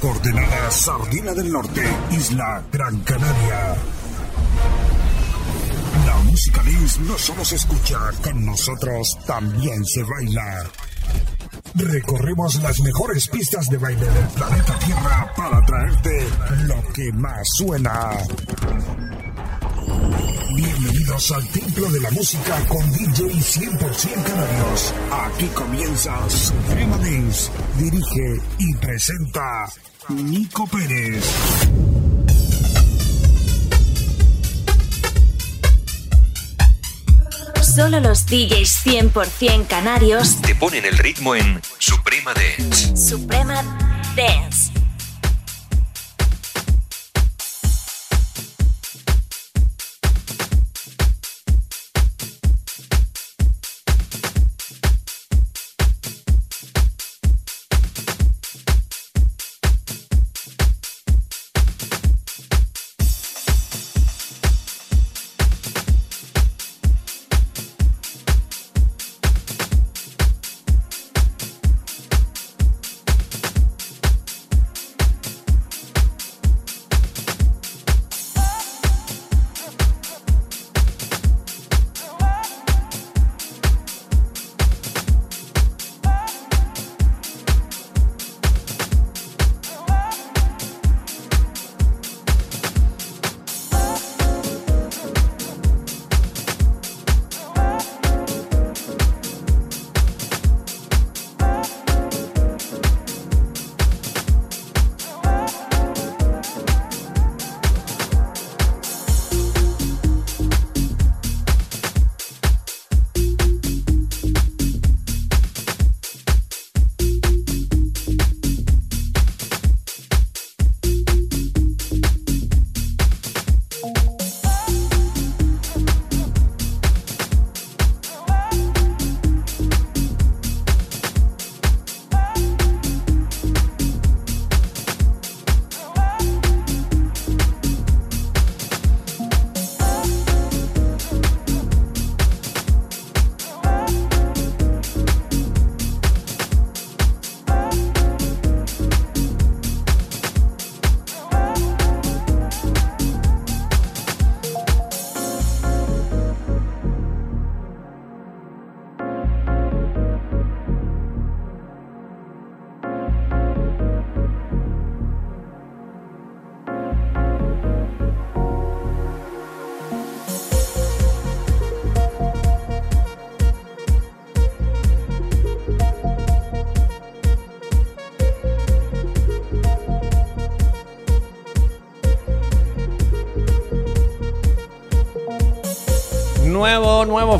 Coordenada Sardina del Norte, Isla Gran Canaria. La música dance no solo se escucha, con nosotros también se baila. Recorremos las mejores pistas de baile del planeta Tierra para traerte lo que más suena. Bienvenidos al Templo de la Música con DJ 100% Canarios. Aquí comienza Suprema Dance. Dirige y presenta Nico Pérez. Solo los DJs 100% canarios te ponen el ritmo en Suprema Dance. Suprema Dance.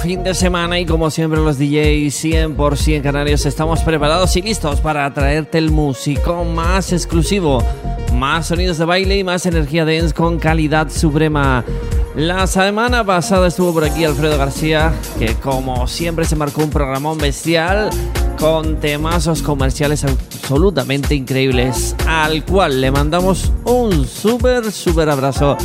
Fin de semana y como siempre los DJs 100% canarios estamos preparados y listos para traerte el músico más exclusivo, más sonidos de baile y más energía dance con calidad suprema. La semana pasada estuvo por aquí Alfredo García, que como siempre se marcó un programón bestial con temazos comerciales absolutamente increíbles, al cual le mandamos un súper, súper abrazo.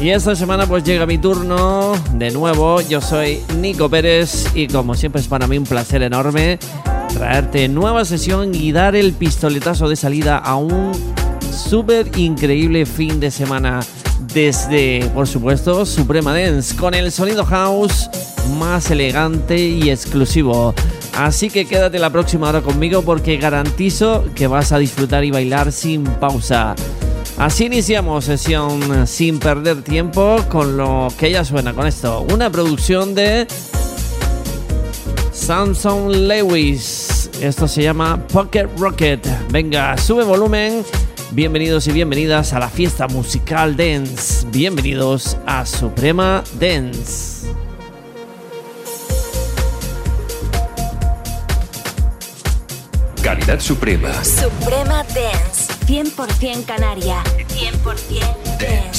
Y esta semana pues llega mi turno de nuevo. Yo soy Nico Pérez y como siempre es para mí un placer enorme traerte nueva sesión y dar el pistoletazo de salida a un súper increíble fin de semana desde, por supuesto, Suprema Dance con el sonido house más elegante y exclusivo. Así que quédate la próxima hora conmigo porque garantizo que vas a disfrutar y bailar sin pausa. Así iniciamos sesión sin perder tiempo con lo que ya suena con esto. Una producción de Samson Lewis. Esto se llama Pocket Rocket. Venga, sube volumen. Bienvenidos y bienvenidas a la fiesta musical Dance. Bienvenidos a Suprema Dance. Calidad Suprema. Suprema Dance. 100% Canaria. 100% Dance.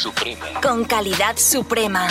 Suprema. con calidad suprema.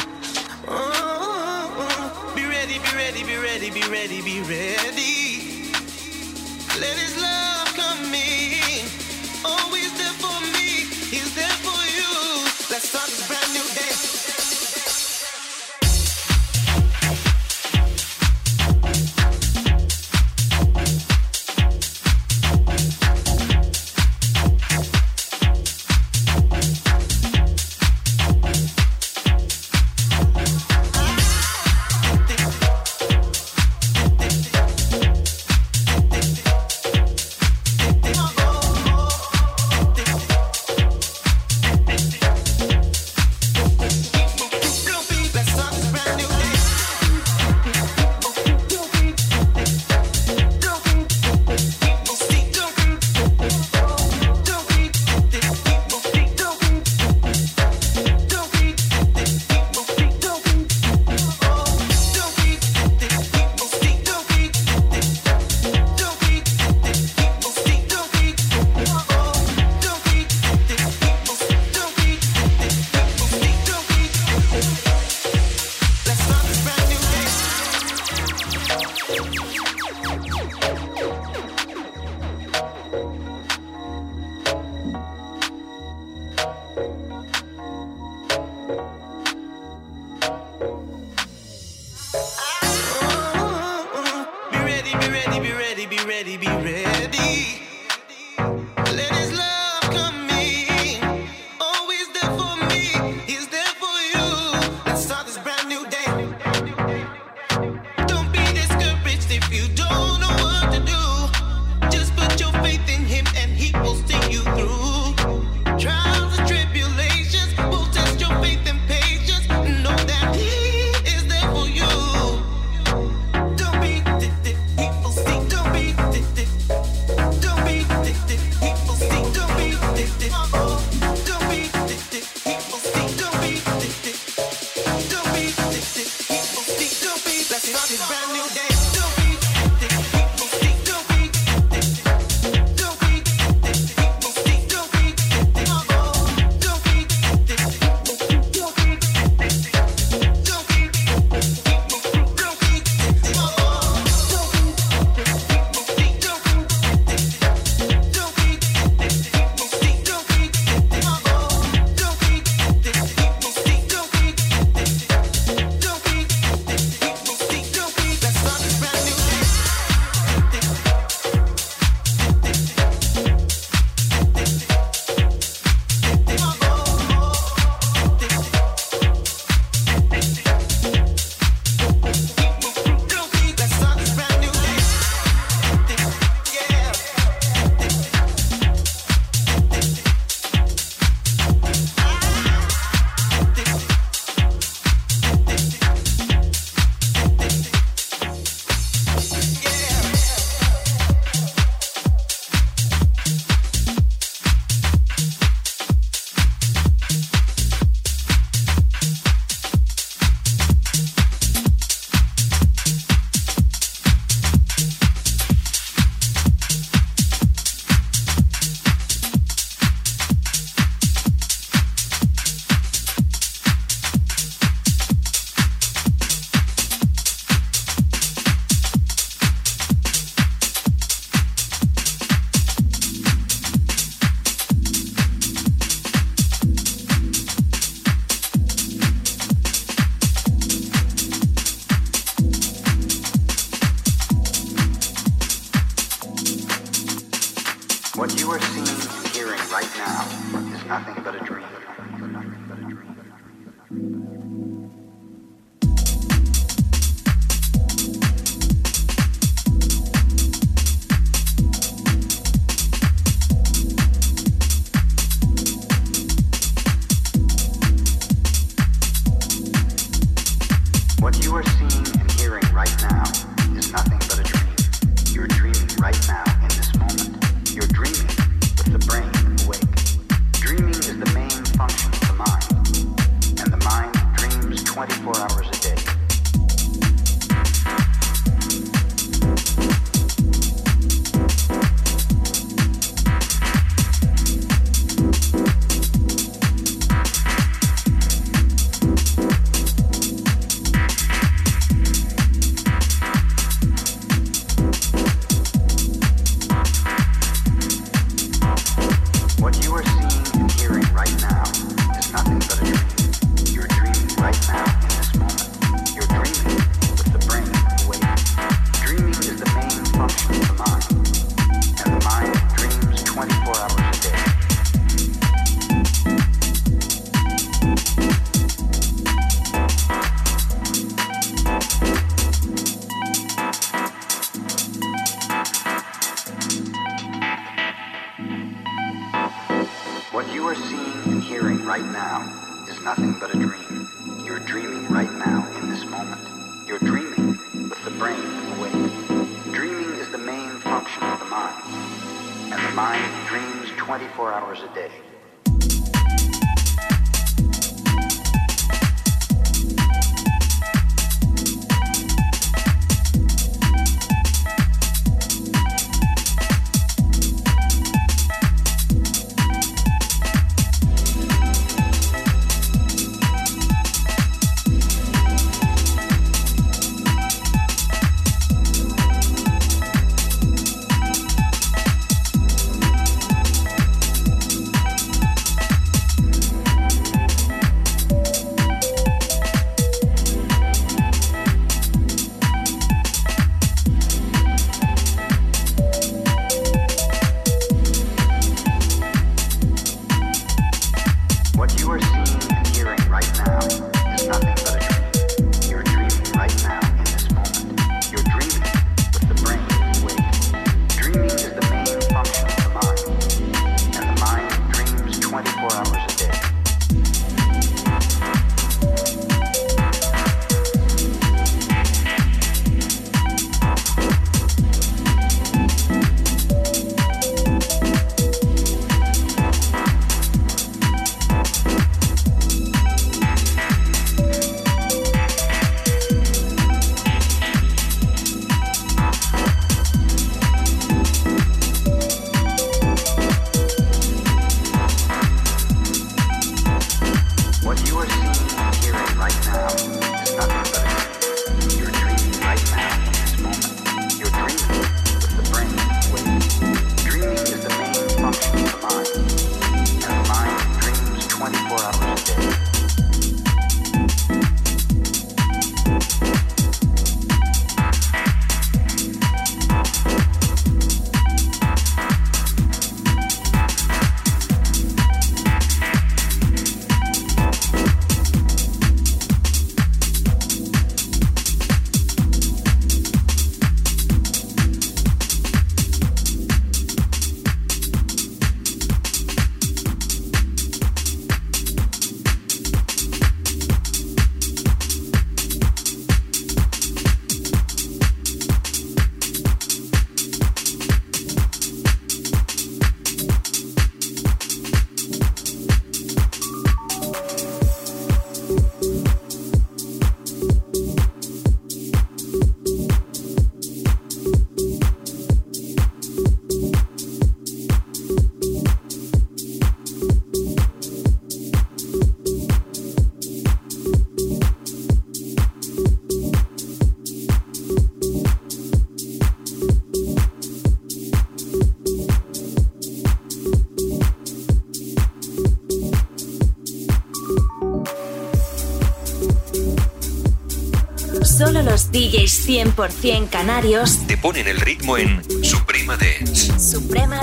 100% canarios te ponen el ritmo en Suprema Dance. Suprema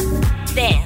Dance.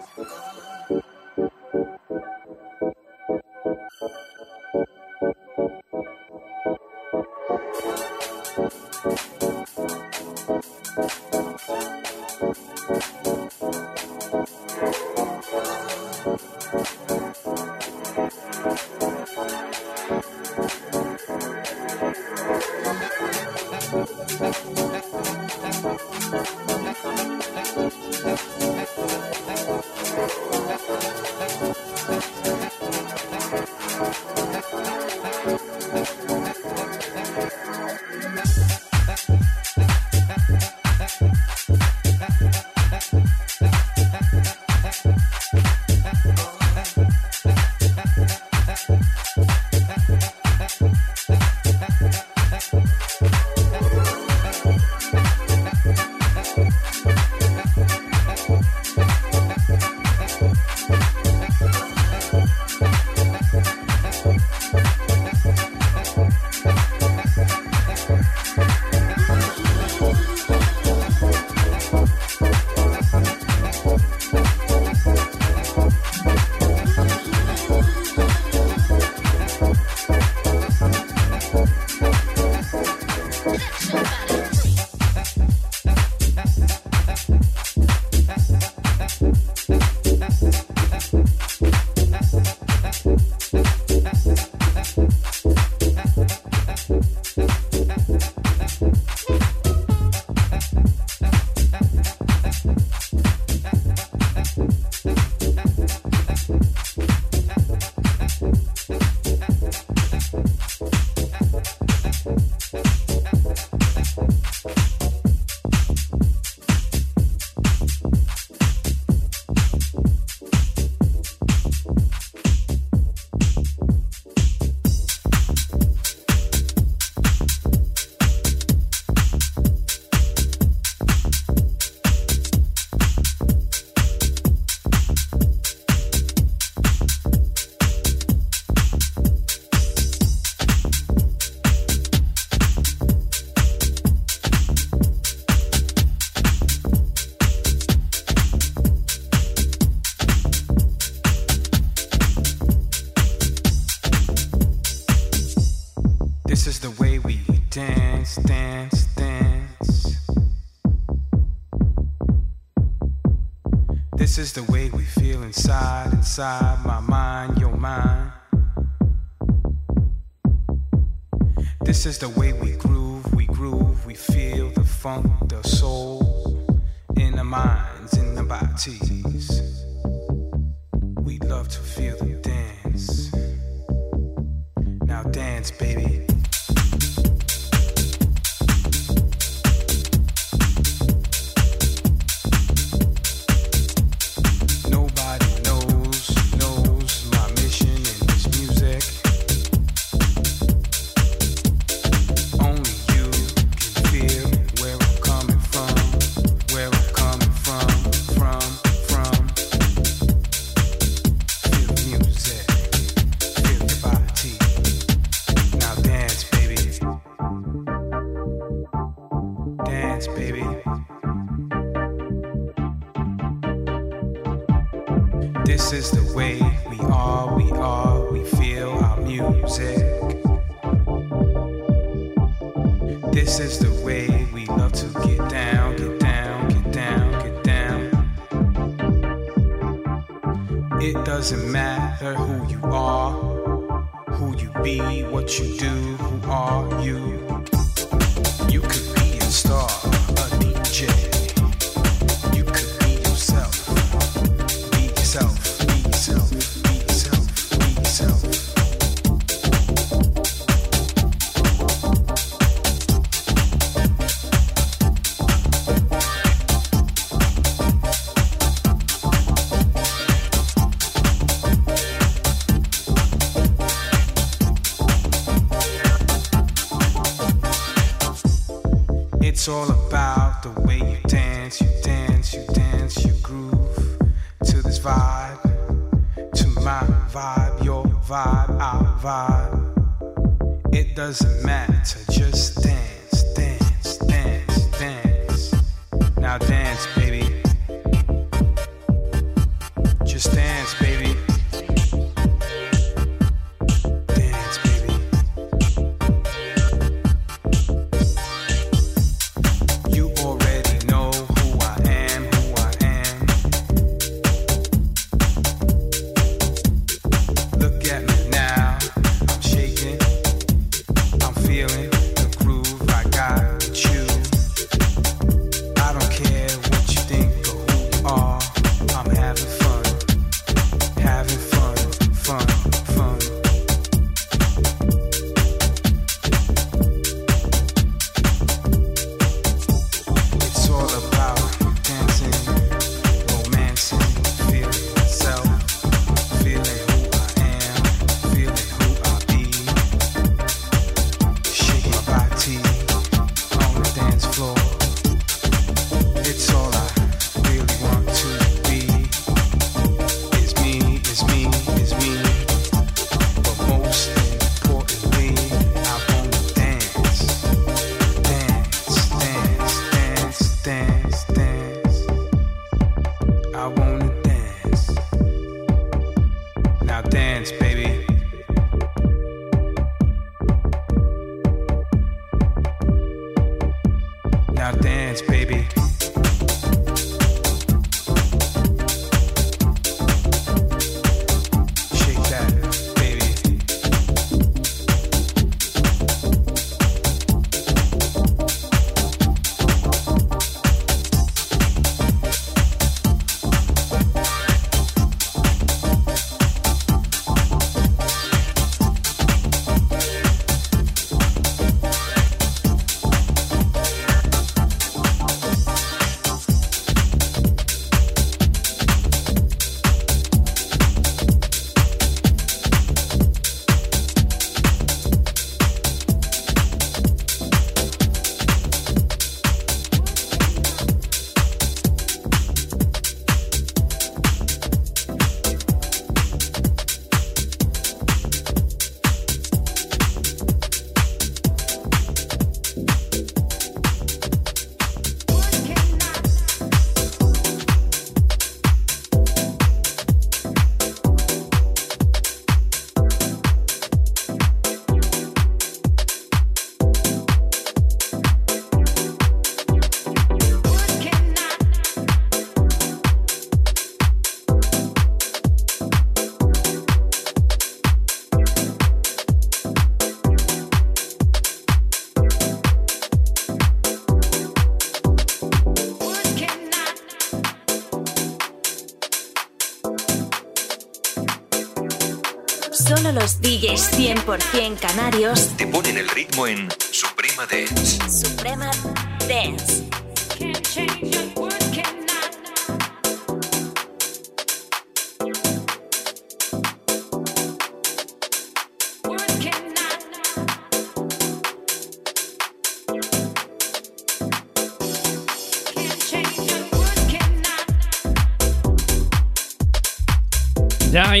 100% canarios. Te ponen el ritmo en Suprema Dance.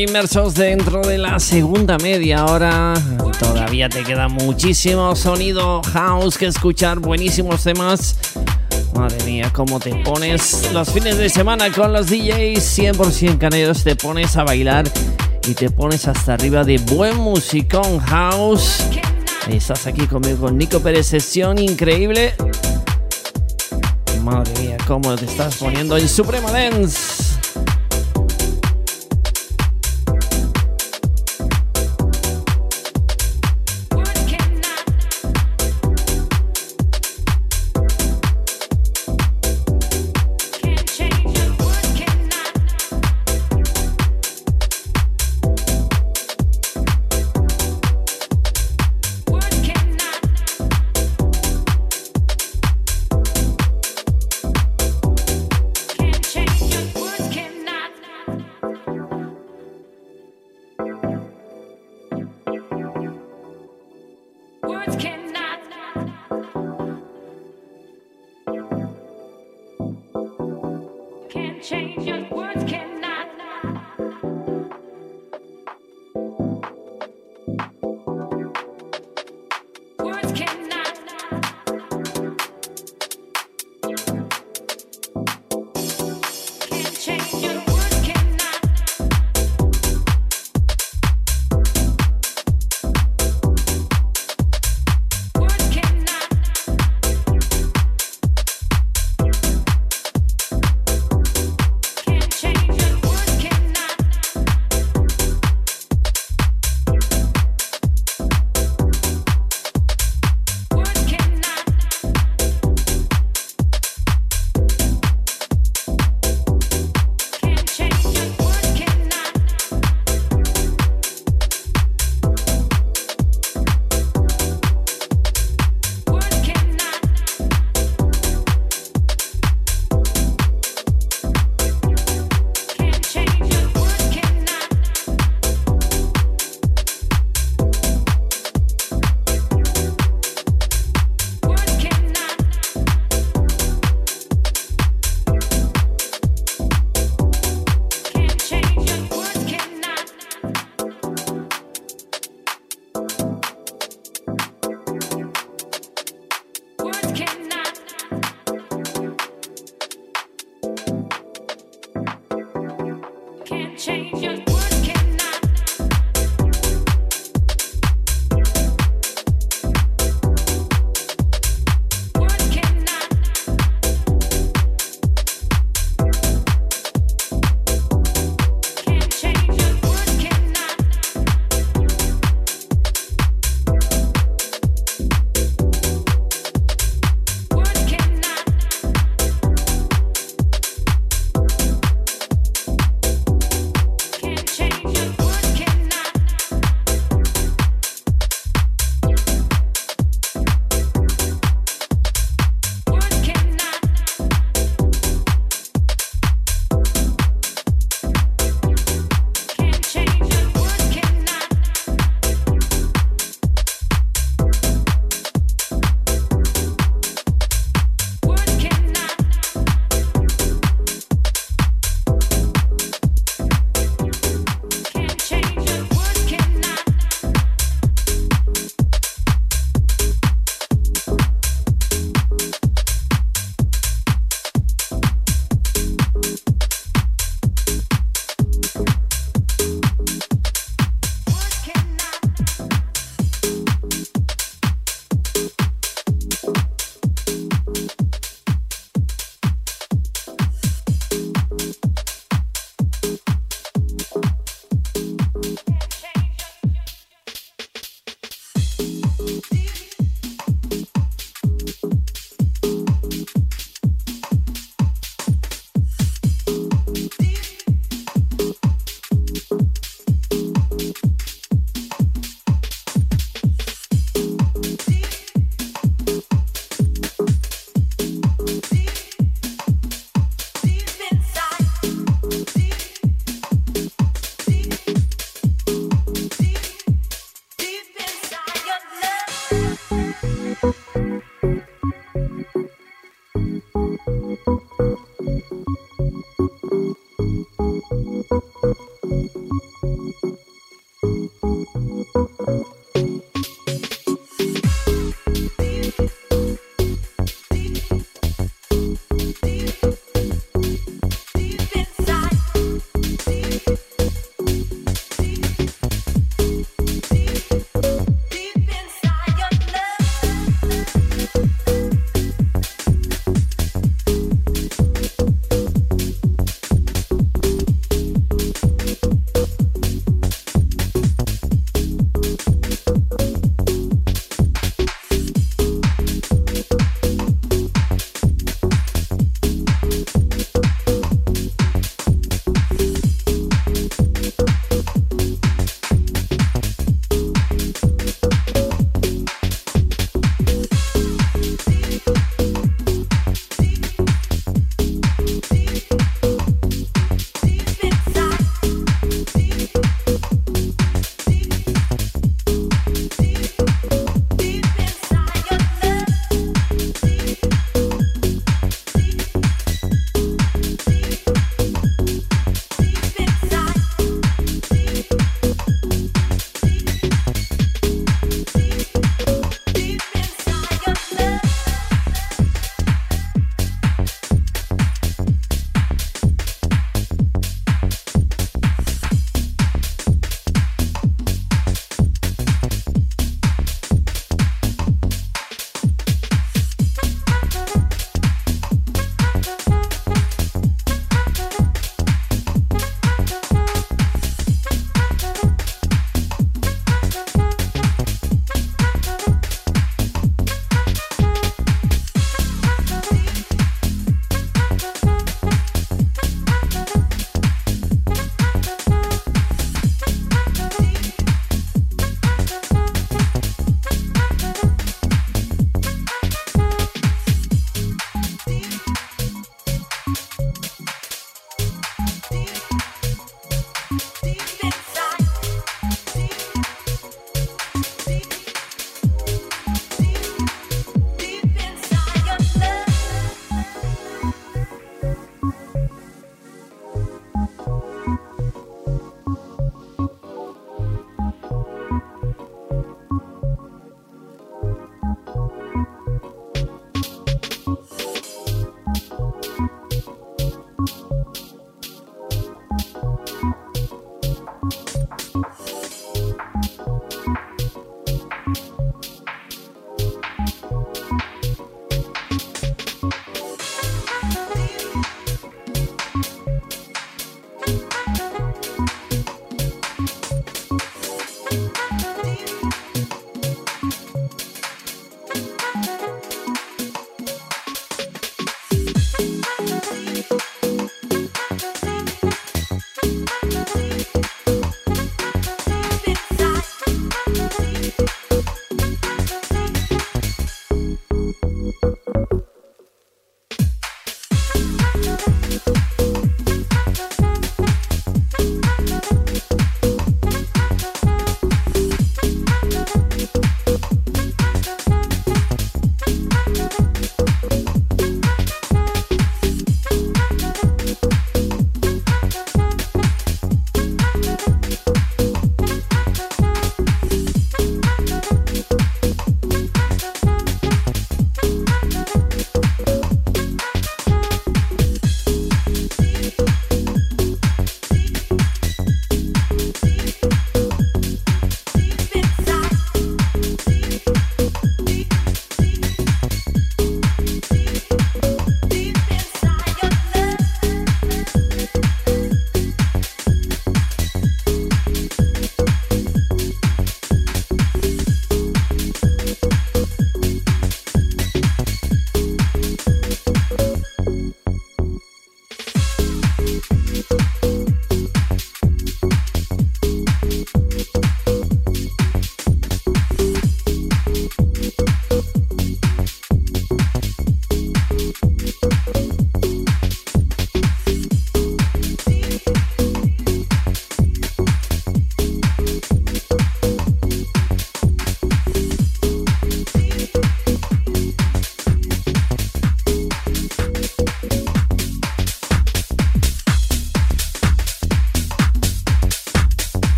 Inmersos dentro de la segunda media hora, todavía te queda muchísimo sonido house que escuchar, buenísimos temas Madre mía, cómo te pones los fines de semana con los DJs 100% caneros, te pones a bailar y te pones hasta arriba de buen musicón house. Estás aquí conmigo con Nico Pérez, sesión increíble. Madre mía, cómo te estás poniendo en Suprema Dance.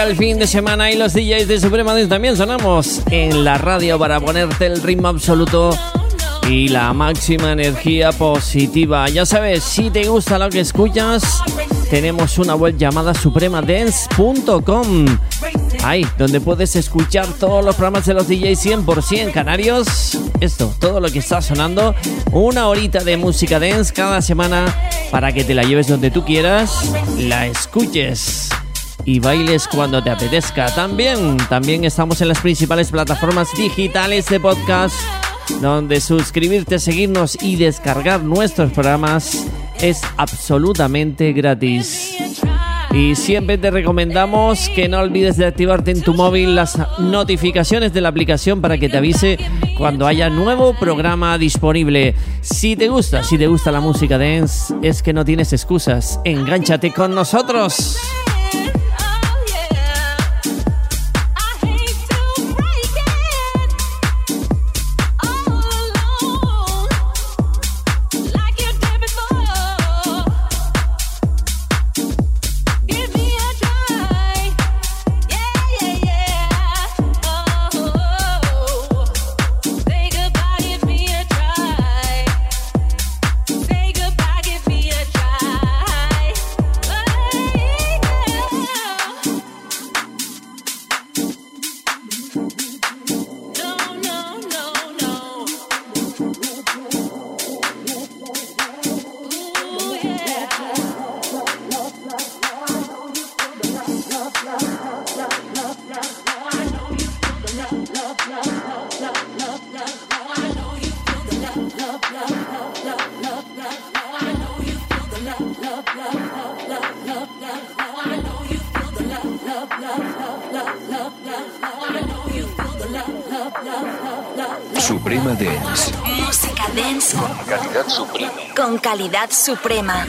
Llega, el fin de semana y los DJs de Suprema Dance también sonamos en la radio para ponerte el ritmo absoluto y la máxima energía positiva. Ya sabes, si te gusta lo que escuchas, tenemos una web llamada supremadance.com. Ahí, donde puedes escuchar todos los programas de los DJs 100% canarios. Esto, todo lo que está sonando. Una horita de música dance cada semana para que te la lleves donde tú quieras, la escuches y bailes cuando te apetezca. También, también estamos en las principales plataformas digitales de podcast, donde suscribirte, seguirnos y descargar nuestros programas es absolutamente gratis. Y siempre te recomendamos que no olvides de activarte en tu móvil las notificaciones de la aplicación para que te avise cuando haya nuevo programa disponible. Si te gusta, si te gusta la música dance, es que no tienes excusas. Engánchate con nosotros. Suprema Dance. Música dance Calidad suprema. con calidad suprema.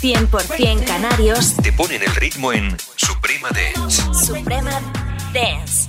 100% canarios Te ponen el ritmo en Suprema Dance. Suprema Dance.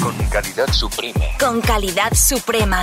Con calidad suprema. con calidad suprema.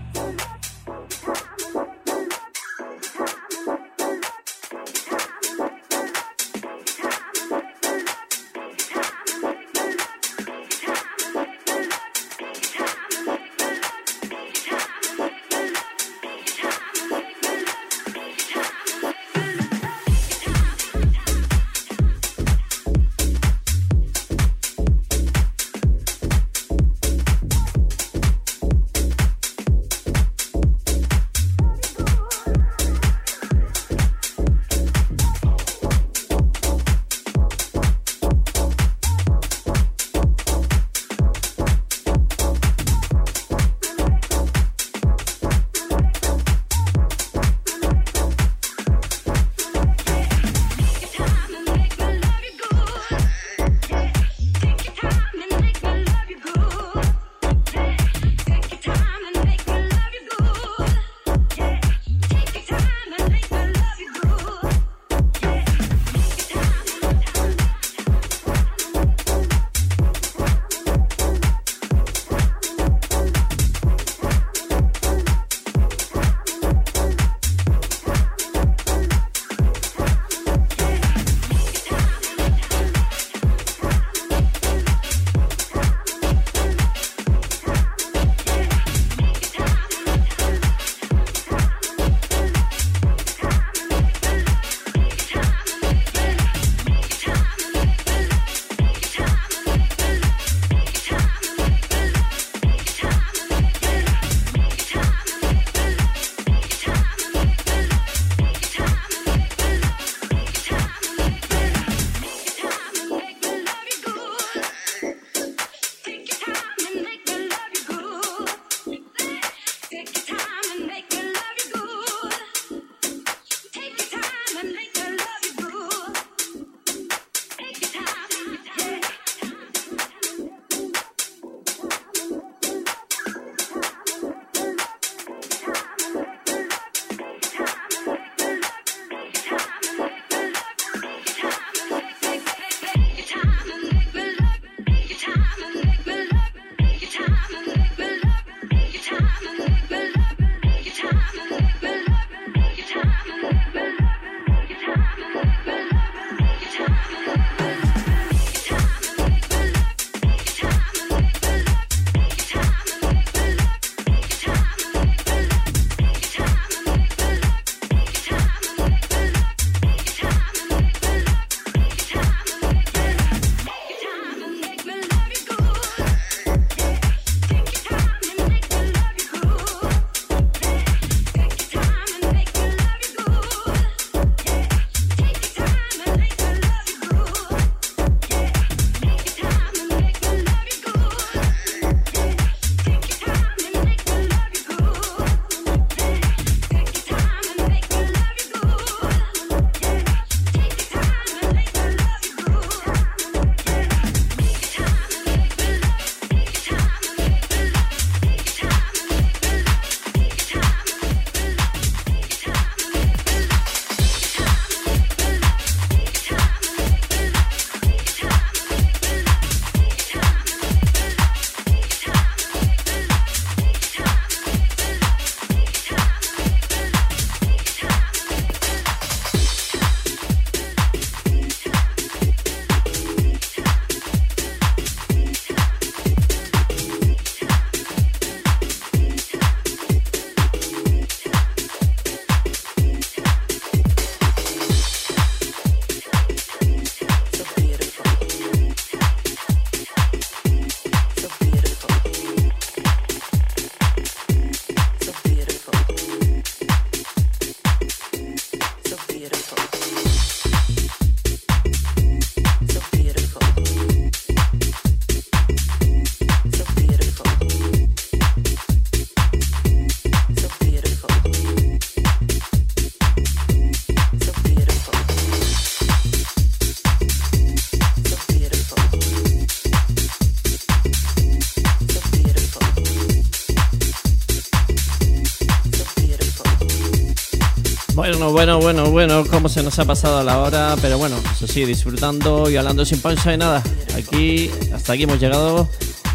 Bueno, bueno, bueno, bueno, cómo se nos ha pasado la hora, pero bueno, eso sí, disfrutando y hablando sin pausa de nada. Aquí, hasta aquí hemos llegado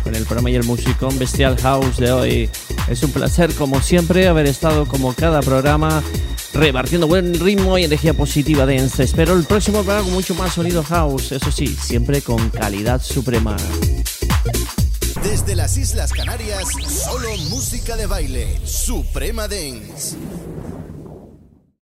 con el programa y el musicón Bestial House de hoy. Es un placer, como siempre, haber estado como cada programa repartiendo buen ritmo y energía positiva dance. Espero el próximo programa con mucho más sonido house, eso sí, siempre con calidad suprema. Desde las Islas Canarias, solo música de baile. Suprema Dance.